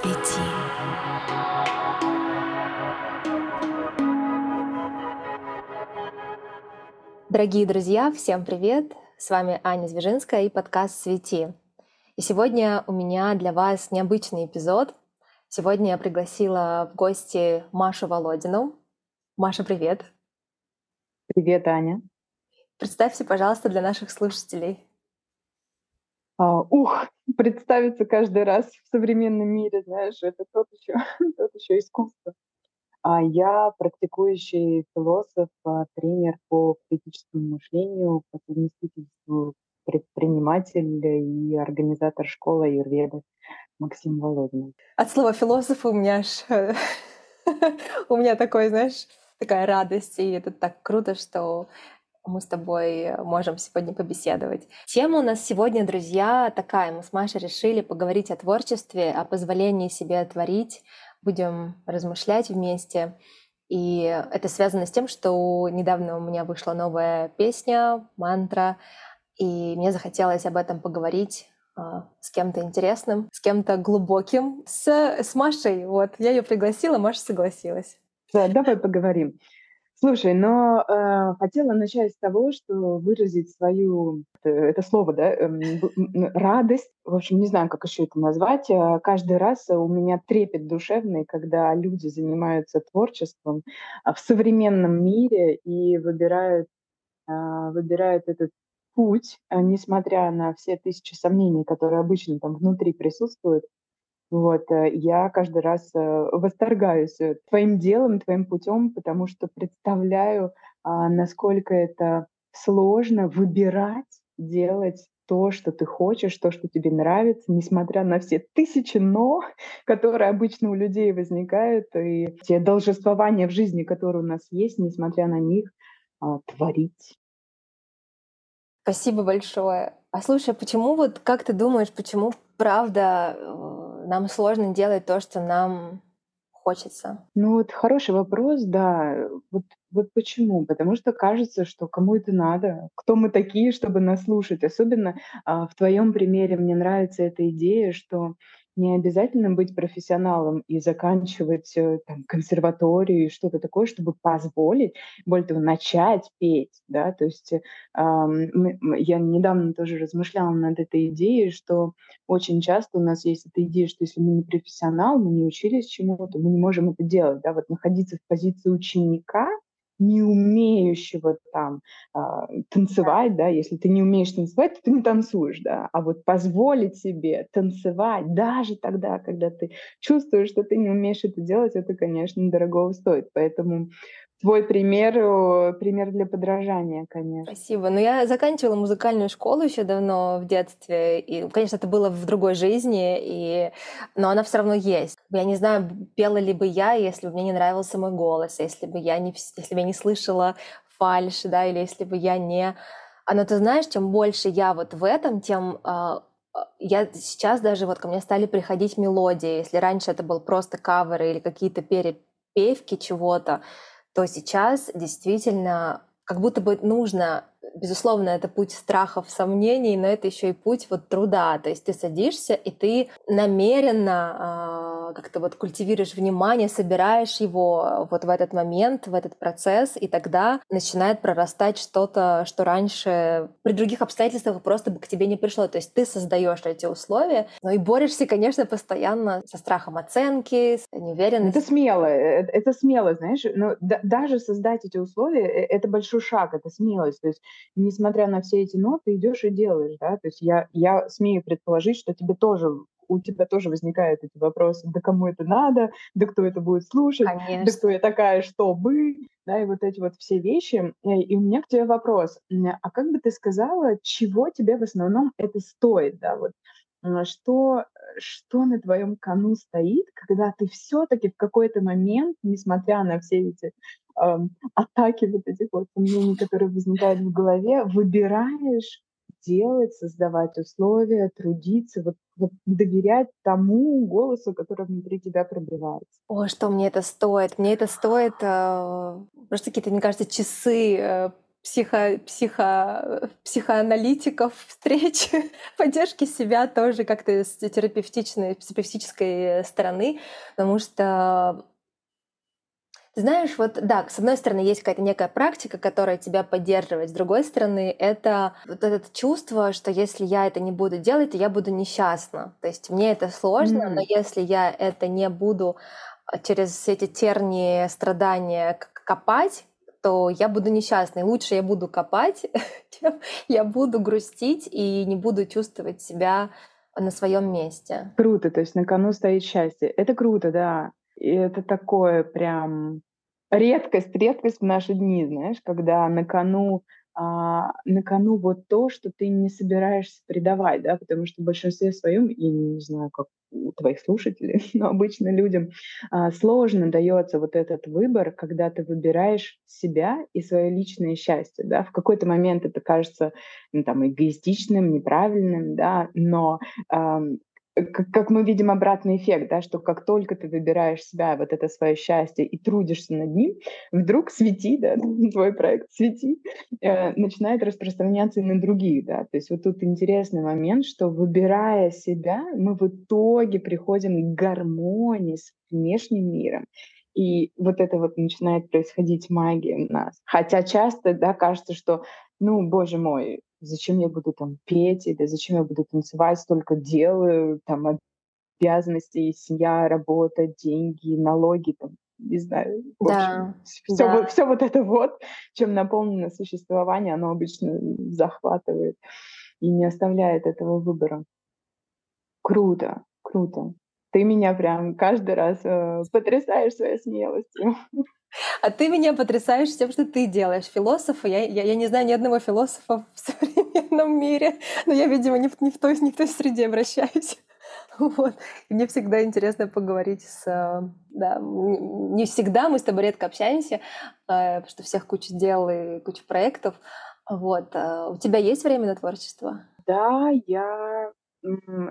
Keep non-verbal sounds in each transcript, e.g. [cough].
Свети. Дорогие друзья, всем привет! С вами Аня Звежинская и подкаст «Свети». И сегодня у меня для вас необычный эпизод. Сегодня я пригласила в гости Машу Володину. Маша, привет! Привет, Аня! Представься, пожалуйста, для наших слушателей. А, ух, [laughs] представиться каждый раз в современном мире, знаешь, это тот еще, [laughs] тот еще искусство. А я практикующий философ, а, тренер по критическому мышлению, по совместительству предприниматель и организатор школы Юрведы Максим Володин. От слова философ у меня аж [laughs] у меня такой, знаешь, такая радость, и это так круто, что мы с тобой можем сегодня побеседовать. Тема у нас сегодня, друзья, такая. Мы с Машей решили поговорить о творчестве, о позволении себе творить. Будем размышлять вместе. И это связано с тем, что недавно у меня вышла новая песня, мантра, и мне захотелось об этом поговорить а, с кем-то интересным, с кем-то глубоким, с, с Машей. Вот, я ее пригласила, Маша согласилась. Да, давай поговорим. Слушай, но э, хотела начать с того, что выразить свою, э, это слово, да, э, радость, в общем, не знаю, как еще это назвать. Э, каждый раз у меня трепет душевный, когда люди занимаются творчеством э, в современном мире и выбирают, э, выбирают этот путь, э, несмотря на все тысячи сомнений, которые обычно там внутри присутствуют. Вот, э, я каждый раз э, восторгаюсь э, твоим делом, твоим путем, потому что представляю, а, насколько это сложно выбирать, делать то, что ты хочешь, то, что тебе нравится, несмотря на все тысячи «но», [laughs] которые обычно у людей возникают, и те должествования в жизни, которые у нас есть, несмотря на них, а, творить. Спасибо большое. А слушай, а почему вот, как ты думаешь, почему правда нам сложно делать то, что нам хочется? Ну вот хороший вопрос, да. Вот, вот почему? Потому что кажется, что кому это надо, кто мы такие, чтобы нас слушать. Особенно а, в твоем примере мне нравится эта идея, что не обязательно быть профессионалом и заканчивать э, там, консерваторию и что-то такое, чтобы позволить, более того, начать петь. Да? То есть э, я недавно тоже размышляла над этой идеей, что очень часто у нас есть эта идея, что если мы не профессионал, мы не учились чему-то, мы не можем это делать. Да? Вот находиться в позиции ученика — не умеющего там а, танцевать, да, если ты не умеешь танцевать, то ты не танцуешь, да, а вот позволить себе танцевать даже тогда, когда ты чувствуешь, что ты не умеешь это делать, это, конечно, дорого стоит, поэтому твой пример, пример для подражания, конечно. Спасибо. Ну, я заканчивала музыкальную школу еще давно в детстве, и, конечно, это было в другой жизни, и... но она все равно есть. Я не знаю, пела ли бы я, если бы мне не нравился мой голос, если бы я не, если бы я не слышала фальш, да, или если бы я не... А, но ты знаешь, чем больше я вот в этом, тем а, а, я сейчас даже вот ко мне стали приходить мелодии. Если раньше это был просто каверы или какие-то перепевки чего-то, то сейчас действительно как будто бы нужно, безусловно, это путь страхов, сомнений, но это еще и путь вот труда. То есть ты садишься и ты намеренно как-то вот культивируешь внимание, собираешь его вот в этот момент, в этот процесс, и тогда начинает прорастать что-то, что раньше при других обстоятельствах просто бы к тебе не пришло. То есть ты создаешь эти условия, но и борешься, конечно, постоянно со страхом оценки, с неуверенностью. Это смело, э, это, это смело, знаешь, но да, даже создать эти условия, э, это большой шаг, это смелость. То есть, несмотря на все эти ноты, идешь и делаешь, да, то есть я, я смею предположить, что тебе тоже у тебя тоже возникают эти вопросы, да кому это надо, да кто это будет слушать, Конечно. да кто я такая, чтобы, да, и вот эти вот все вещи. Э, и у меня к тебе вопрос, а как бы ты сказала, чего тебе в основном это стоит, да, вот? Что, что на твоем кону стоит, когда ты все-таки в какой-то момент, несмотря на все эти э, атаки вот этих вот сомнений, которые возникают в голове, выбираешь делать, создавать условия, трудиться, вот, вот доверять тому голосу, который внутри тебя пробивается. О, что мне это стоит? Мне это стоит э, просто какие-то, мне кажется, часы э, психо, психо, психоаналитиков встреч, [laughs] поддержки себя тоже как-то с терапевтичной, с терапевтической стороны, потому что знаешь, вот да, с одной стороны, есть какая-то некая практика, которая тебя поддерживает, с другой стороны, это вот это чувство, что если я это не буду делать, то я буду несчастна. То есть мне это сложно, mm. но если я это не буду а, через эти тернии страдания копать, то я буду несчастной. Лучше я буду копать, [laughs] чем я буду грустить и не буду чувствовать себя на своем месте. Круто, то есть на кону стоит счастье. Это круто, да. И это такое прям редкость, редкость в наши дни, знаешь, когда на кону а, на кону вот то, что ты не собираешься предавать, да, потому что в большинстве своем, я не знаю, как у твоих слушателей, [laughs] но обычно людям а, сложно дается вот этот выбор, когда ты выбираешь себя и свое личное счастье, да, в какой-то момент это кажется ну, там эгоистичным, неправильным, да, но как, как мы видим обратный эффект, да, что как только ты выбираешь себя, вот это свое счастье и трудишься над ним, вдруг свети, да, [laughs] твой проект свети, э, начинает распространяться и на других, да. То есть вот тут интересный момент, что выбирая себя, мы в итоге приходим к гармонии с внешним миром. И вот это вот начинает происходить магия у нас. Хотя часто, да, кажется, что, ну, боже мой, зачем я буду там петь, или зачем я буду танцевать, столько делаю, там обязанностей, семья, работа, деньги, налоги, там, не знаю, в да, все, да. Вот, все вот это вот, чем наполнено существование, оно обычно захватывает и не оставляет этого выбора. Круто, круто. Ты меня прям каждый раз э, потрясаешь своей смелостью. [laughs] А ты меня потрясаешь тем, что ты делаешь. Философа, я, я, я не знаю ни одного философа в современном мире, но я, видимо, не в, не в, той, не в той среде обращаюсь. [laughs] Вот. Мне всегда интересно поговорить с... Да, не всегда, мы с тобой редко общаемся, э, потому что всех куча дел и куча проектов. Вот. Э, у тебя есть время на творчество? Да, я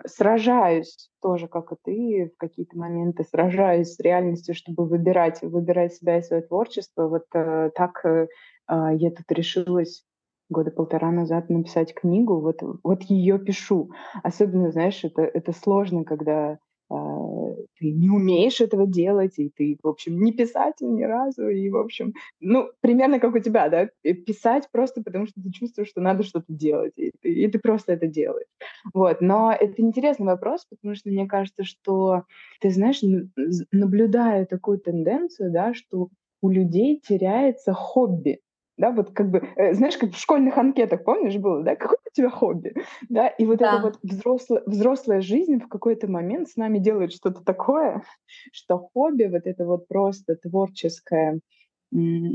сражаюсь тоже, как и ты, в какие-то моменты сражаюсь с реальностью, чтобы выбирать, выбирать себя и свое творчество. Вот э, так э, я тут решилась года полтора назад написать книгу, вот, вот ее пишу. Особенно, знаешь, это, это сложно, когда а, ты не умеешь этого делать, и ты, в общем, не писатель ни разу, и, в общем, ну, примерно как у тебя, да, писать просто потому, что ты чувствуешь, что надо что-то делать, и ты, и ты просто это делаешь. Вот, но это интересный вопрос, потому что мне кажется, что, ты знаешь, наблюдая такую тенденцию, да, что у людей теряется хобби да, вот как бы, э, знаешь, как в школьных анкетах, помнишь, было, да, какое у тебя хобби, да, и вот да. эта вот взрослая, взрослая жизнь в какой-то момент с нами делает что-то такое, что хобби, вот это вот просто творческая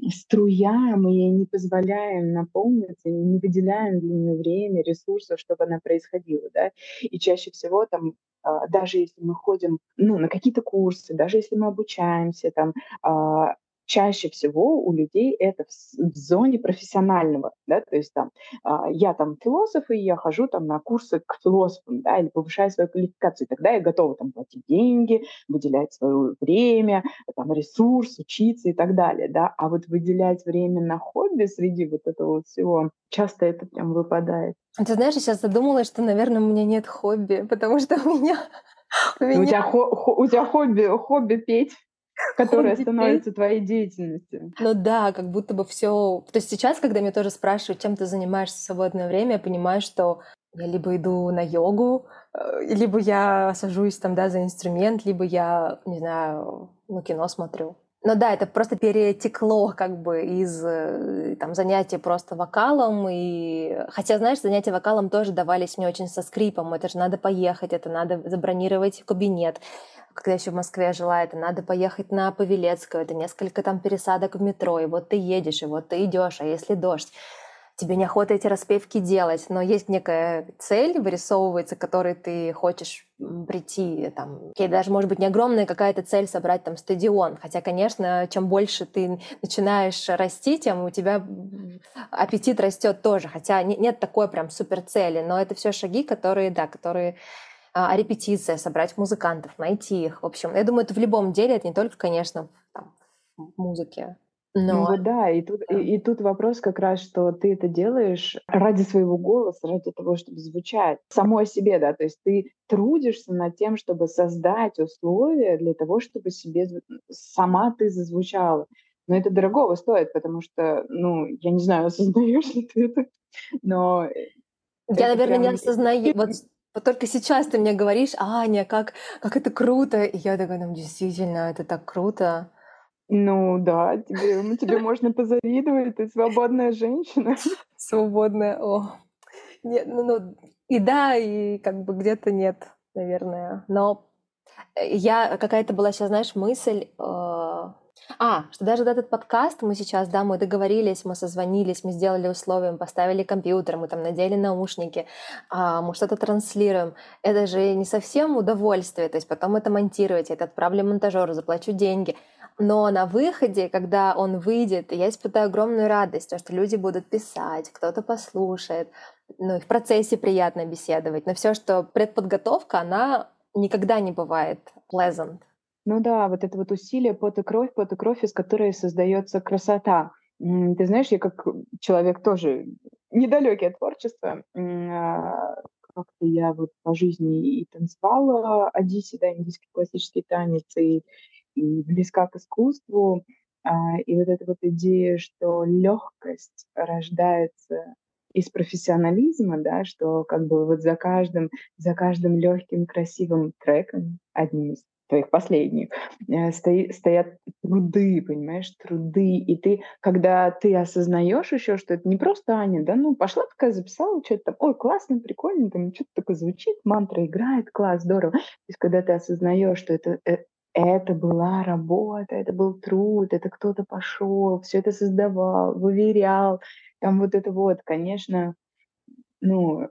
струя, мы ей не позволяем наполниться, не выделяем для нее время, ресурсов, чтобы она происходила, да, и чаще всего там а, даже если мы ходим ну, на какие-то курсы, даже если мы обучаемся, там, а, чаще всего у людей это в, в зоне профессионального, да, то есть там а, я там философ, и я хожу там на курсы к философам, да, или повышаю свою квалификацию, тогда я готова там платить деньги, выделять свое время, там ресурс, учиться и так далее, да, а вот выделять время на хобби среди вот этого вот всего, часто это прям выпадает. Ты знаешь, я сейчас задумалась, что, наверное, у меня нет хобби, [laughs] потому что у меня [laughs] у, меня... у, тебя, хо- у тебя хобби, хобби петь. Которая становится твоей деятельностью. Ну да, как будто бы все. То есть сейчас, когда меня тоже спрашивают, чем ты занимаешься в свободное время, я понимаю, что я либо иду на йогу, э, либо я сажусь там, да, за инструмент, либо я, не знаю, ну, кино смотрю. Ну да, это просто перетекло как бы из э, там, занятий просто вокалом. И... Хотя, знаешь, занятия вокалом тоже давались мне очень со скрипом. Это же надо поехать, это надо забронировать кабинет когда еще в Москве жила, это надо поехать на Павелецкую, это несколько там пересадок в метро, и вот ты едешь, и вот ты идешь, а если дождь? Тебе неохота эти распевки делать, но есть некая цель, вырисовывается, к которой ты хочешь прийти, там, окей, даже, может быть, не огромная какая-то цель собрать там стадион, хотя, конечно, чем больше ты начинаешь расти, тем у тебя аппетит растет тоже, хотя нет такой прям супер цели, но это все шаги, которые, да, которые а, репетиция, собрать музыкантов, найти их. В общем, я думаю, это в любом деле, это не только, конечно, там, в музыке. Ну вот да, и тут, и, и тут вопрос как раз, что ты это делаешь ради своего голоса, ради того, чтобы звучать самой себе, да, то есть ты трудишься над тем, чтобы создать условия для того, чтобы себе сама ты зазвучала. Но это дорогого стоит, потому что, ну, я не знаю, [laughs] осознаешь ли ты это, но... Я, наверное, прям... не осознаю. Вот [laughs] вот только сейчас ты мне говоришь, Аня, как, как это круто. И я такая, ну, действительно, это так круто. Ну да, тебе, тебе [laughs] можно позавидовать, ты свободная женщина. [laughs] Свободная, о. Нет, ну, ну, и да, и как бы где-то нет, наверное. Но э, я какая-то была сейчас, знаешь, мысль, э, а, что даже этот подкаст мы сейчас, да, мы договорились, мы созвонились, мы сделали условия, мы поставили компьютер, мы там надели наушники, а, мы что-то транслируем. Это же не совсем удовольствие, то есть потом это монтировать, это отправлю монтажеру, заплачу деньги. Но на выходе, когда он выйдет, я испытаю огромную радость, потому что люди будут писать, кто-то послушает, ну и в процессе приятно беседовать. Но все, что предподготовка, она никогда не бывает pleasant. Ну да, вот это вот усилие, пот и кровь, пот и кровь, из которой создается красота. Ты знаешь, я как человек тоже недалекий от творчества, а, как-то я вот по жизни и танцевала Одиссе, да, индийский классический танец, и, и близка к искусству. А, и вот эта вот идея, что легкость рождается из профессионализма, да, что как бы вот за каждым, за каждым легким, красивым треком, одним из твоих последних, э, стои, стоят труды, понимаешь, труды. И ты, когда ты осознаешь еще, что это не просто Аня, да, ну, пошла такая, записала что-то там, ой, классно, прикольно, там что-то такое звучит, мантра играет, класс, здорово. То есть, когда ты осознаешь, что это, э, это была работа, это был труд, это кто-то пошел, все это создавал, выверял, там вот это вот, конечно, ну,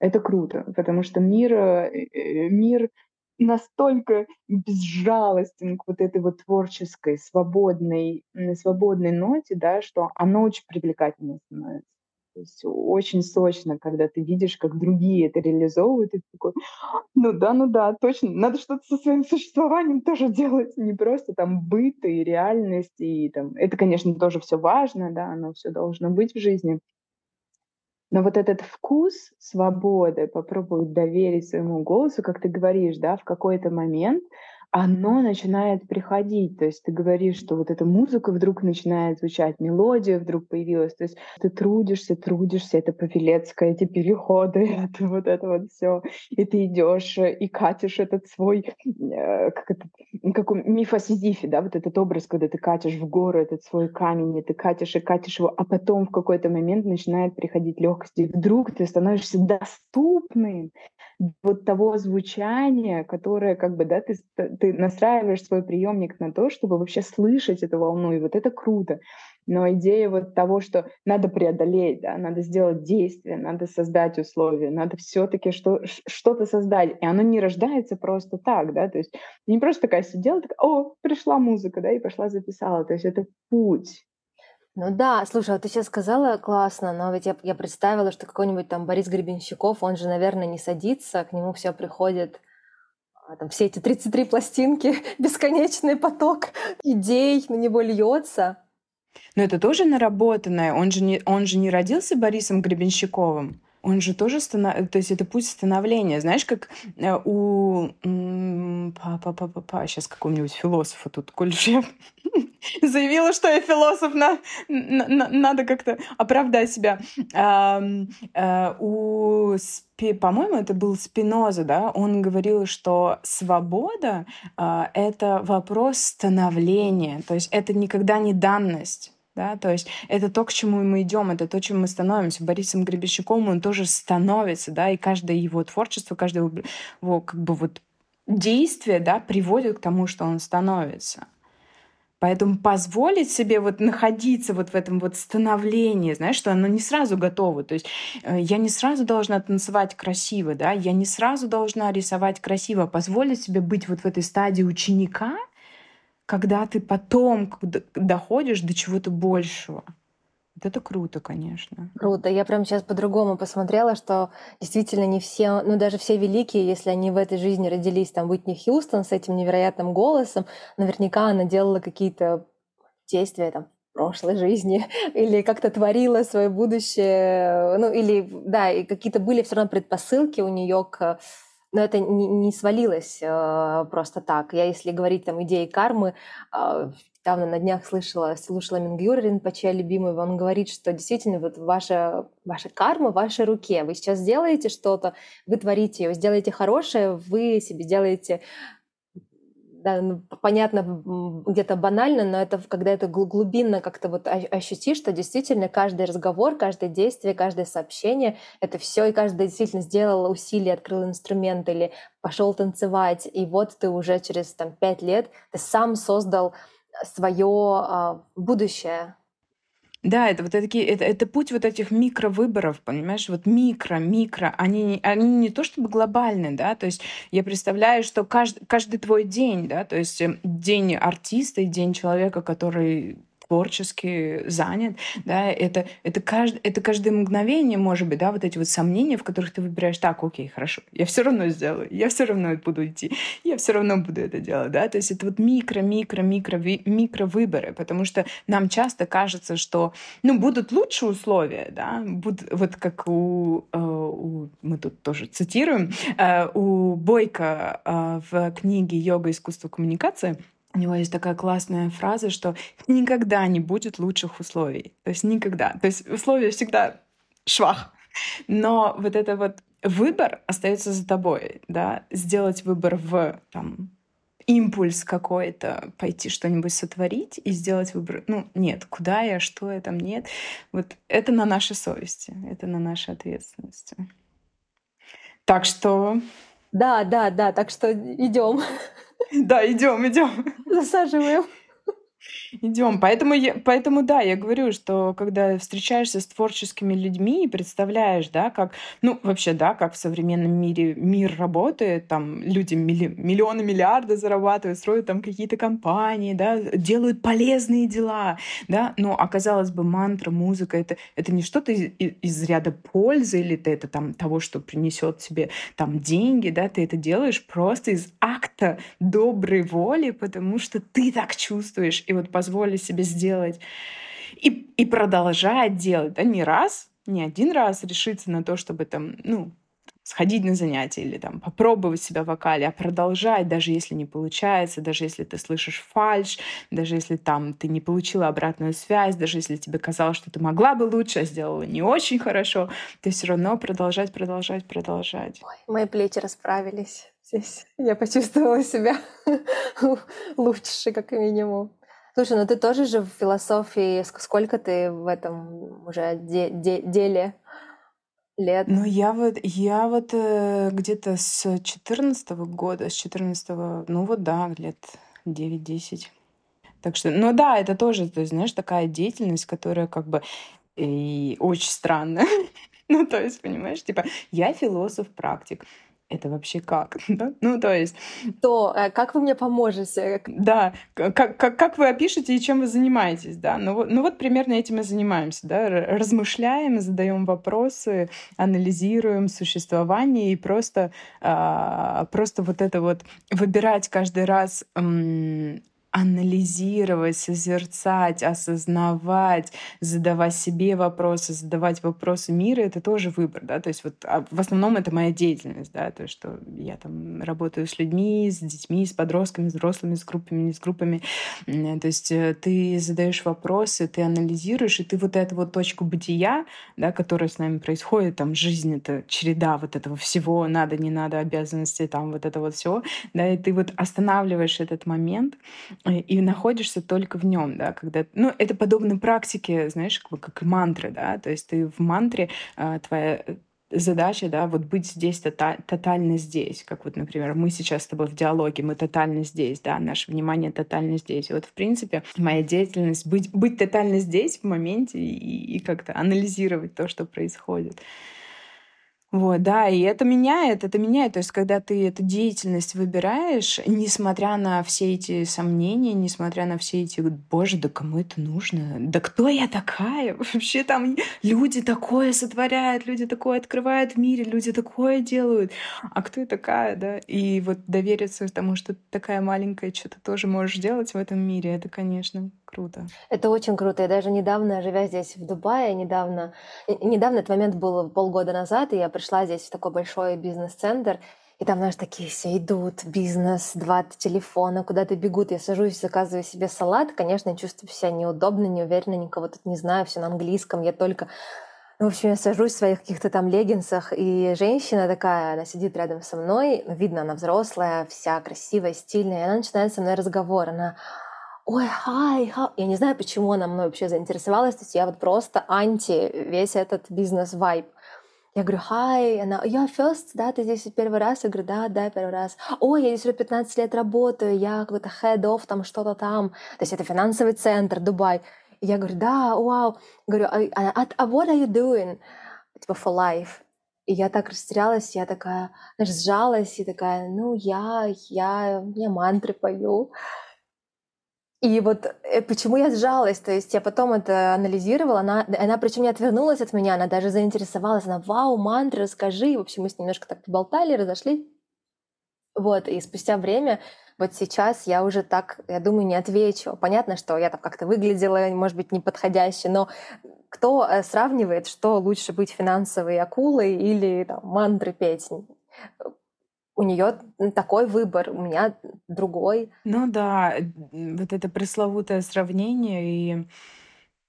это круто, потому что мир, э, мир настолько безжалостен к вот этой вот творческой, свободной, свободной ноте, да, что оно очень привлекательно становится. То есть очень сочно, когда ты видишь, как другие это реализовывают, и ты такой, ну да, ну да, точно, надо что-то со своим существованием тоже [laughs] делать, не просто там быт и реальность, и там, это, конечно, тоже все важно, да, оно все должно быть в жизни, но вот этот вкус свободы, попробовать доверить своему голосу, как ты говоришь, да, в какой-то момент оно начинает приходить. То есть ты говоришь, что вот эта музыка вдруг начинает звучать, мелодия вдруг появилась. То есть ты трудишься, трудишься, это Павелецкая, эти переходы, [laughs] это вот это вот все. И ты идешь и катишь этот свой, э, как это, как у мифа Сизифи, да, вот этот образ, когда ты катишь в гору этот свой камень, и ты катишь и катишь его, а потом в какой-то момент начинает приходить легкость, и вдруг ты становишься доступным вот того звучания, которое как бы, да, ты, ты настраиваешь свой приемник на то, чтобы вообще слышать эту волну, и вот это круто. Но идея вот того, что надо преодолеть, да, надо сделать действие, надо создать условия, надо все-таки что, что-то создать, и оно не рождается просто так, да, то есть не просто такая сидела, такая, о, пришла музыка, да, и пошла записала, то есть это путь, ну да, слушай, а ты сейчас сказала классно, но ведь я, я представила, что какой-нибудь там Борис Гребенщиков, он же, наверное, не садится, к нему все приходит, а, там все эти 33 пластинки, [laughs] бесконечный поток идей на него льется. Но это тоже наработанное. Он же не, он же не родился Борисом Гребенщиковым он же тоже станов... то есть это путь становления. Знаешь, как э, у па па па па сейчас какого-нибудь философа тут, коль я [laughs] [laughs] заявила, что я философ, на... На... надо как-то оправдать себя. А, а, у по-моему, это был Спиноза, да, он говорил, что свобода а, — это вопрос становления, то есть это никогда не данность да, то есть это то, к чему мы идем, это то, чем мы становимся. Борисом Гребещуком он тоже становится, да, и каждое его творчество, каждое его как бы вот действие, да, приводит к тому, что он становится. Поэтому позволить себе вот находиться вот в этом вот становлении, знаешь, что оно не сразу готово. То есть э, я не сразу должна танцевать красиво, да, я не сразу должна рисовать красиво. Позволить себе быть вот в этой стадии ученика — когда ты потом доходишь до чего-то большего. Вот это круто, конечно. Круто. Я прям сейчас по-другому посмотрела, что действительно не все, ну даже все великие, если они в этой жизни родились, там Уитни Хьюстон с этим невероятным голосом, наверняка она делала какие-то действия там прошлой жизни [laughs] или как-то творила свое будущее, ну или да, и какие-то были все равно предпосылки у нее к но это не, не свалилось э, просто так. Я, если говорить там идеи кармы, э, недавно на днях слышала, слушала Мингюр Ринпоче, любимый, он говорит, что действительно вот ваша, ваша карма в вашей руке. Вы сейчас делаете что-то, вы творите ее, сделаете хорошее, вы себе делаете да, ну, понятно, где-то банально, но это когда это глубинно как-то вот ощутишь, что действительно каждый разговор, каждое действие, каждое сообщение, это все, и каждый действительно сделал усилие, открыл инструмент или пошел танцевать, и вот ты уже через там пять лет ты сам создал свое а, будущее, да, это вот такие, это, это путь вот этих микровыборов, понимаешь, вот микро, микро, они, они не то чтобы глобальные, да, то есть я представляю, что каждый, каждый твой день, да, то есть э, день артиста и день человека, который творчески занят, да, это, это, кажд, это каждое мгновение, может быть, да, вот эти вот сомнения, в которых ты выбираешь, так, окей, хорошо, я все равно сделаю, я все равно буду идти, я все равно буду это делать, да, то есть это вот микро, микро, микро, микро выборы, потому что нам часто кажется, что, ну, будут лучшие условия, да, будут, вот как у, э, у мы тут тоже цитируем, э, у Бойко э, в книге «Йога. Искусство коммуникации», у него есть такая классная фраза, что никогда не будет лучших условий. То есть никогда. То есть условия всегда швах. Но вот это вот выбор остается за тобой, да, сделать выбор в там импульс какой-то, пойти что-нибудь сотворить и сделать выбор. Ну, нет, куда я, что я там, нет. Вот это на нашей совести, это на нашей ответственности. Так что... Да, да, да, так что идем. Да, идем, идем. Засаживаем. Идем. Поэтому, я, поэтому да, я говорю, что когда встречаешься с творческими людьми и представляешь, да, как, ну, вообще, да, как в современном мире мир работает, там люди милли, миллионы, миллиарды зарабатывают, строят там какие-то компании, да, делают полезные дела, да, но оказалось бы мантра, музыка, это, это не что-то из, из ряда пользы или ты это там того, что принесет тебе там деньги, да, ты это делаешь просто из акта доброй воли, потому что ты так чувствуешь, и вот позволили себе сделать. И, и продолжать делать, да, не раз, не один раз решиться на то, чтобы там, ну, сходить на занятия или там попробовать себя в вокале, а продолжать, даже если не получается, даже если ты слышишь фальш, даже если там ты не получила обратную связь, даже если тебе казалось, что ты могла бы лучше, а сделала не очень хорошо, ты все равно продолжать, продолжать, продолжать. Ой, мои плечи расправились здесь. Я почувствовала себя [laughs] лучше, как минимум. Слушай, ну ты тоже же в философии, сколько ты в этом уже де- де- деле лет? Ну, я вот, я вот э, где-то с 14 года, с 14 ну вот да, лет 9-10. Так что, ну да, это тоже, то есть, знаешь, такая деятельность, которая как бы и очень странная. [laughs] ну, то есть, понимаешь, типа, я философ-практик это вообще как? [laughs] да? Ну, то есть... То, э, как вы мне поможете? Да, как, как, как вы опишете и чем вы занимаетесь, да? Ну, вот, ну вот примерно этим и занимаемся, да? Размышляем, задаем вопросы, анализируем существование и просто, а, просто вот это вот выбирать каждый раз анализировать, созерцать, осознавать, задавать себе вопросы, задавать вопросы мира, это тоже выбор, да, то есть вот а в основном это моя деятельность, да, то, что я там работаю с людьми, с детьми, с подростками, с взрослыми, с группами, не с группами, то есть э, ты задаешь вопросы, ты анализируешь, и ты вот эту вот точку бытия, да, которая с нами происходит, там жизнь — это череда вот этого всего, надо, не надо, обязанности, там вот это вот все, да, и ты вот останавливаешь этот момент, и находишься только в нем, да, когда, ну, это подобно практике, знаешь, как, как мантры, да, то есть ты в мантре а, твоя задача, да, вот быть здесь, тота тотально здесь, как вот, например, мы сейчас с тобой в диалоге, мы тотально здесь, да, наше внимание тотально здесь. И вот, в принципе, моя деятельность — быть, быть тотально здесь в моменте и, и как-то анализировать то, что происходит. Вот, да, и это меняет, это меняет. То есть, когда ты эту деятельность выбираешь, несмотря на все эти сомнения, несмотря на все эти, боже, да кому это нужно? Да кто я такая? [laughs] Вообще там люди такое сотворяют, люди такое открывают в мире, люди такое делают. А кто я такая, да? И вот довериться тому, что ты такая маленькая, что-то тоже можешь делать в этом мире, это, конечно, круто. Это очень круто. Я даже недавно, живя здесь в Дубае, недавно, недавно этот момент был полгода назад, и я пришла здесь в такой большой бизнес-центр, и там, знаешь, такие все идут, бизнес, два телефона, куда-то бегут. Я сажусь, заказываю себе салат. Конечно, чувствую себя неудобно, неуверенно, никого тут не знаю, все на английском. Я только ну, в общем, я сажусь в своих каких-то там леггинсах, и женщина такая, она сидит рядом со мной, видно, она взрослая, вся красивая, стильная, и она начинает со мной разговор. Она ой, хай, хай. Я не знаю, почему она мной вообще заинтересовалась. То есть я вот просто анти весь этот бизнес-вайб. Я говорю, хай, она, я first, да, ты здесь первый раз? Я говорю, да, да, первый раз. Ой, я здесь уже 15 лет работаю, я какой-то head of, там что-то там. То есть это финансовый центр, Дубай. Я говорю, да, вау. Говорю, а, а, а what are you doing? Типа for life. И я так растерялась, я такая, знаешь, сжалась и такая, ну, я, я, я мантры пою. И вот э, почему я сжалась, то есть я потом это анализировала, она, она причем не отвернулась от меня, она даже заинтересовалась, она, вау, мантры, расскажи. В общем, мы с ней немножко так поболтали, разошлись. Вот, и спустя время, вот сейчас я уже так, я думаю, не отвечу. Понятно, что я там как-то выглядела, может быть, неподходяще, но кто э, сравнивает, что лучше быть финансовой акулой или там, мантры петь? У нее такой выбор, у меня другой. Ну да, вот это пресловутое сравнение и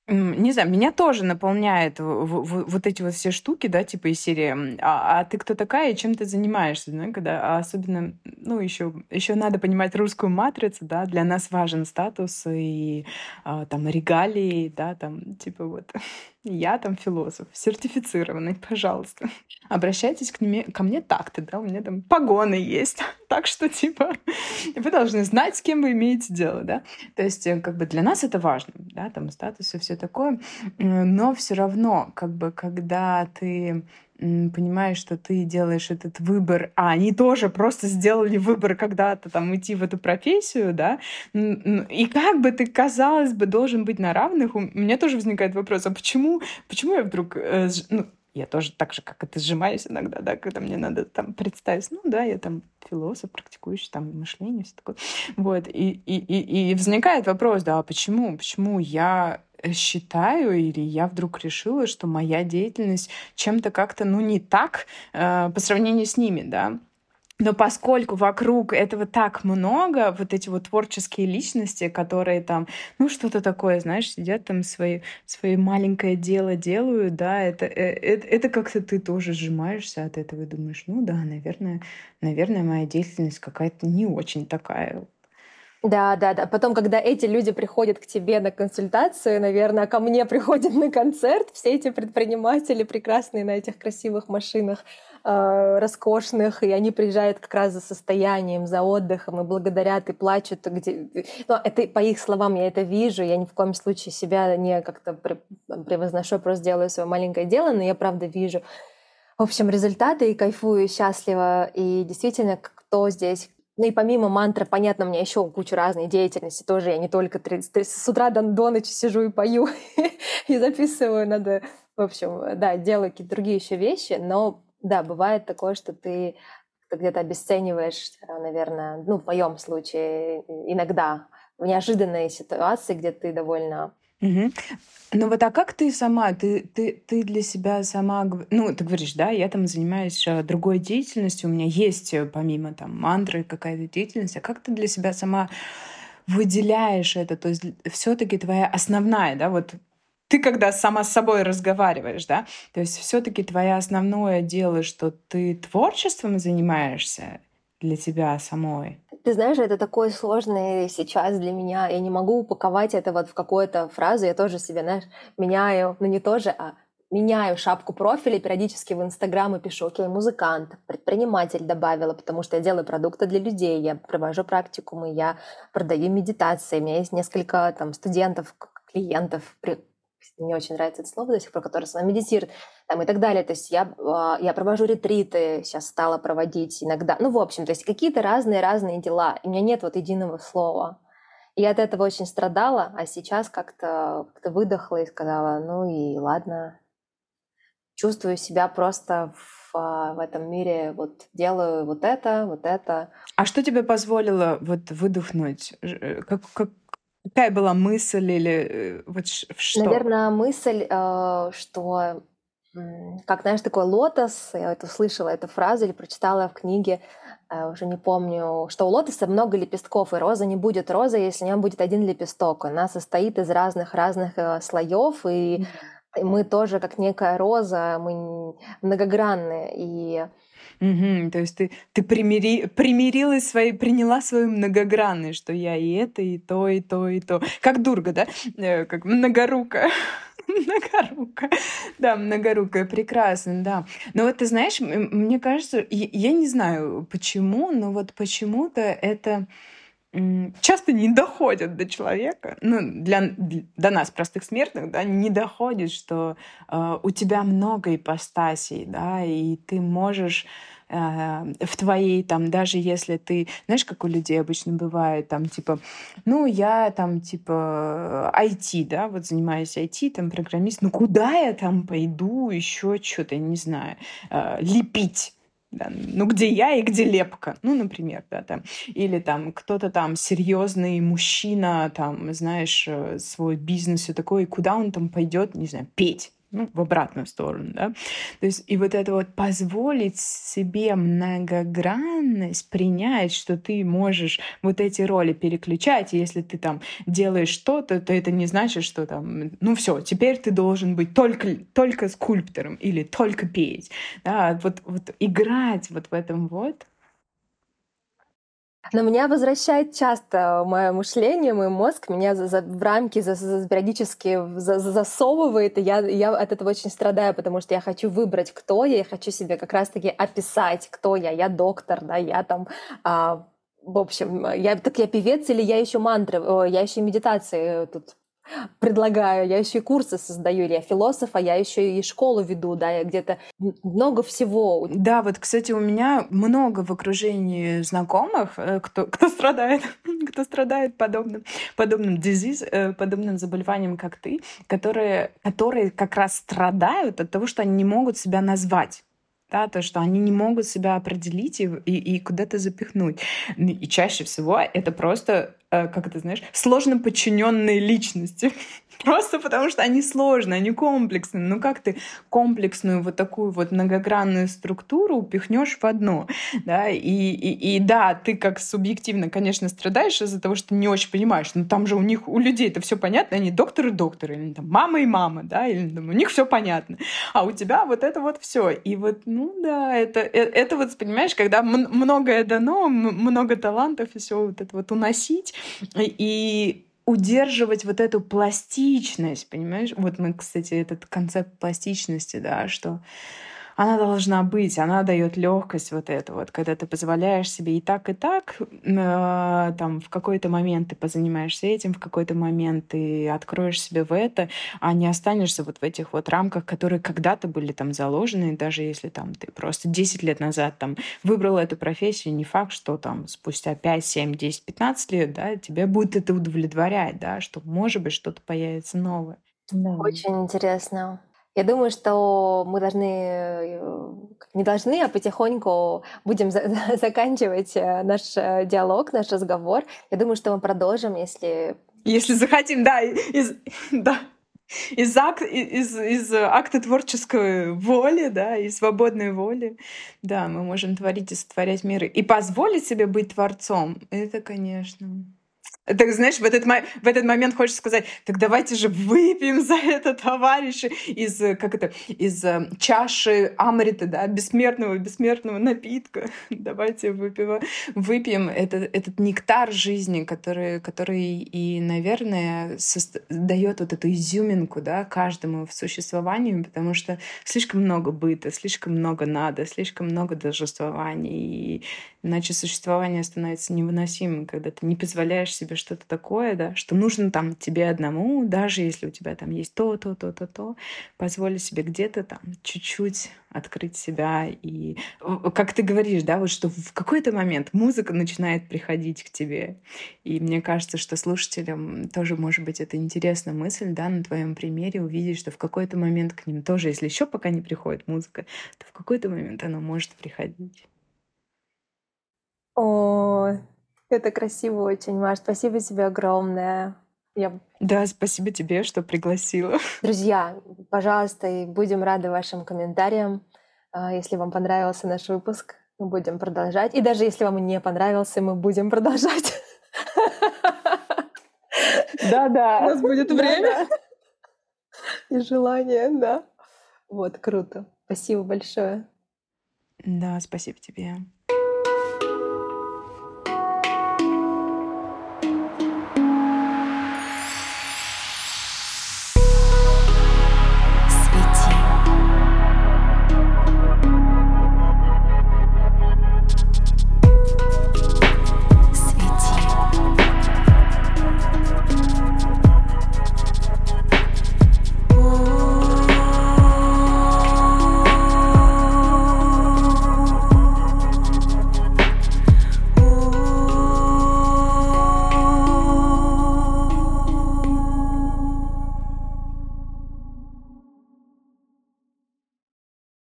не знаю, меня тоже наполняет вот эти вот все штуки, да, типа из серии «А, а ты кто такая и чем ты занимаешься?» да, когда, а особенно, ну, еще, еще надо понимать русскую матрицу, да, для нас важен статус и а, там регалии, да, там, типа вот я там философ, сертифицированный, пожалуйста. Обращайтесь к мне, ко мне так-то, да, у меня там погоны есть. [laughs] так что, типа, вы должны знать, с кем вы имеете дело, да. То есть, э, как бы для нас это важно, да, там статус и все такое. Но все равно, как бы, когда ты понимаешь, что ты делаешь этот выбор, а они тоже просто сделали выбор когда-то там идти в эту профессию, да, и как бы ты, казалось бы, должен быть на равных, у меня тоже возникает вопрос, а почему, почему я вдруг, э, ну, я тоже так же, как это сжимаюсь иногда, да, когда мне надо там представить, ну да, я там философ, практикующий там мышление, все такое. Вот, и, и, и, и возникает вопрос, да, а почему, почему я считаю или я вдруг решила, что моя деятельность чем-то как-то, ну, не так э, по сравнению с ними, да. Но поскольку вокруг этого так много, вот эти вот творческие личности, которые там, ну, что-то такое, знаешь, сидят там свои, свои маленькое дело делают, да, это, это, это как-то ты тоже сжимаешься от этого и думаешь, ну да, наверное, наверное, моя деятельность какая-то не очень такая да, да, да. Потом, когда эти люди приходят к тебе на консультацию, наверное, ко мне [laughs] приходят на концерт, все эти предприниматели прекрасные на этих красивых машинах, э, роскошных, и они приезжают как раз за состоянием, за отдыхом, и благодарят, и плачут. Где... Но это по их словам я это вижу, я ни в коем случае себя не как-то превозношу, просто делаю свое маленькое дело, но я правда вижу в общем, результаты и кайфую, счастлива. И действительно, кто здесь ну и помимо мантры, понятно, у меня еще куча разной деятельности тоже. Я не только 30, с утра до, до ночи сижу и пою [laughs] и записываю. Надо, в общем, да, делаю какие-то другие еще вещи. Но да, бывает такое, что ты где-то обесцениваешь, наверное, ну, в моем случае, иногда в неожиданные ситуации, где ты довольно Угу. Ну вот а как ты сама, ты, ты, ты для себя сама, ну ты говоришь, да, я там занимаюсь э, другой деятельностью, у меня есть э, помимо там мантры какая-то деятельность, а как ты для себя сама выделяешь это, то есть все-таки твоя основная, да, вот ты когда сама с собой разговариваешь, да, то есть все-таки твое основное дело, что ты творчеством занимаешься для тебя самой. Ты знаешь, это такой сложный сейчас для меня. Я не могу упаковать это вот в какую-то фразу. Я тоже себе, знаешь, меняю, ну не тоже, а меняю шапку профиля, периодически в Инстаграм и пишу, окей, музыкант, предприниматель добавила, потому что я делаю продукты для людей, я провожу практикумы, я продаю медитации, у меня есть несколько там студентов, клиентов, мне очень нравится это слово до сих пор, которое с вами медитирует, там, и так далее. То есть я, а, я провожу ретриты, сейчас стала проводить иногда. Ну, в общем, то есть какие-то разные-разные дела. И у меня нет вот единого слова. И я от этого очень страдала, а сейчас как-то как выдохла и сказала, ну и ладно, чувствую себя просто в, а, в этом мире, вот делаю вот это, вот это. А что тебе позволило вот выдохнуть? Э, как, как, Какая была мысль или э, вот что? Наверное, мысль, э, что как, знаешь, такой лотос, я это услышала, эту фразу или прочитала в книге, э, уже не помню, что у лотоса много лепестков, и роза не будет роза, если у нее будет один лепесток. Она состоит из разных-разных слоев, и мы тоже, как некая роза, мы многогранные, и Угу, то есть ты, ты примири, примирилась своей, приняла свою многогранность, что я и это, и то, и то, и то. Как Дурга, да? Э, как многорукая. [laughs] Многорукая. Да, многорукая, прекрасно, да. Но вот ты знаешь, мне кажется, я, не знаю почему, но вот почему-то это часто не доходят до человека, ну, для, до нас, простых смертных, да, не доходит, что э, у тебя много ипостасей, да, и ты можешь в твоей, там, даже если ты, знаешь, как у людей обычно бывает, там, типа, ну, я там, типа, IT, да, вот занимаюсь IT, там, программист, ну, куда я там пойду еще что-то, не знаю, э, лепить? Да, ну, где я и где лепка, ну, например, да, там, или там кто-то там серьезный мужчина, там, знаешь, э, свой бизнес и такой, куда он там пойдет, не знаю, петь, ну, в обратную сторону, да. То есть и вот это вот позволить себе многогранность, принять, что ты можешь вот эти роли переключать, и если ты там делаешь что-то, то это не значит, что там, ну все, теперь ты должен быть только, только скульптором или только петь, да, вот, вот играть вот в этом вот, но меня возвращает часто мое мышление, мой мозг меня за, за, в рамки за, за, периодически за, за, засовывает, и я, я от этого очень страдаю, потому что я хочу выбрать, кто я, я хочу себе как раз-таки описать, кто я. Я доктор, да, я там а, в общем, я так я певец или я еще мантры, я еще медитации тут предлагаю, я еще и курсы создаю, я философ, а я еще и школу веду, да, я где-то много всего. Да, вот, кстати, у меня много в окружении знакомых, э, кто, [laughs] кто страдает, кто страдает подобным, подобным disease, э, подобным заболеванием, как ты, которые, которые как раз страдают от того, что они не могут себя назвать да, то, что они не могут себя определить и, и, и куда-то запихнуть. И чаще всего это просто как это знаешь, сложно подчиненные личности. [laughs] Просто потому что они сложные, они комплексные. Ну как ты комплексную вот такую вот многогранную структуру упихнешь в одно? Да? И, и, и да, ты как субъективно, конечно, страдаешь из-за того, что не очень понимаешь. Но там же у них, у людей это все понятно, они докторы докторы, или там мама и мама, да, или там, у них все понятно. А у тебя вот это вот все. И вот, ну да, это, это, это вот, понимаешь, когда многое дано, много талантов и все вот это вот уносить, и удерживать вот эту пластичность, понимаешь? Вот мы, кстати, этот концепт пластичности, да, что она должна быть, она дает легкость вот это вот, когда ты позволяешь себе и так, и так, э, там в какой-то момент ты позанимаешься этим, в какой-то момент ты откроешь себе в это, а не останешься вот в этих вот рамках, которые когда-то были там заложены, даже если там ты просто 10 лет назад там выбрал эту профессию, не факт, что там спустя 5, 7, 10, 15 лет, да, тебе будет это удовлетворять, да, что может быть что-то появится новое. Да. Очень интересно. Я думаю, что мы должны, не должны, а потихоньку будем за [laughs] заканчивать э, наш э, диалог, наш разговор. Я думаю, что мы продолжим, если... Если захотим, да, из, [laughs] да. Из, ак, из, из акта творческой воли, да, и свободной воли, да, мы можем творить и сотворять миры. И позволить себе быть творцом, это, конечно, так, знаешь, в этот, в этот момент хочешь сказать, так давайте же выпьем за это, товарищи, из, как это, из э, чаши Амрита, да, бессмертного, бессмертного напитка. давайте выпьем, выпьем этот, этот нектар жизни, который, который и, наверное, дает вот эту изюминку, да, каждому в существовании, потому что слишком много быта, слишком много надо, слишком много должествований, и иначе существование становится невыносимым, когда ты не позволяешь себе что-то такое, да, что нужно там тебе одному, даже если у тебя там есть то, то, то, то, то, позволь себе где-то там чуть-чуть открыть себя и, как ты говоришь, да, вот что в какой-то момент музыка начинает приходить к тебе. И мне кажется, что слушателям тоже, может быть, это интересная мысль, да, на твоем примере увидеть, что в какой-то момент к ним тоже, если еще пока не приходит музыка, то в какой-то момент она может приходить. О, это красиво очень, Маш. Спасибо тебе огромное. Я... Да, спасибо тебе, что пригласила. [laughs] Друзья, пожалуйста, и будем рады вашим комментариям. А, если вам понравился наш выпуск, мы будем продолжать. И даже если вам не понравился, мы будем продолжать. Да-да. У нас будет время и желание, да. Вот, круто. Спасибо большое. Да, спасибо тебе.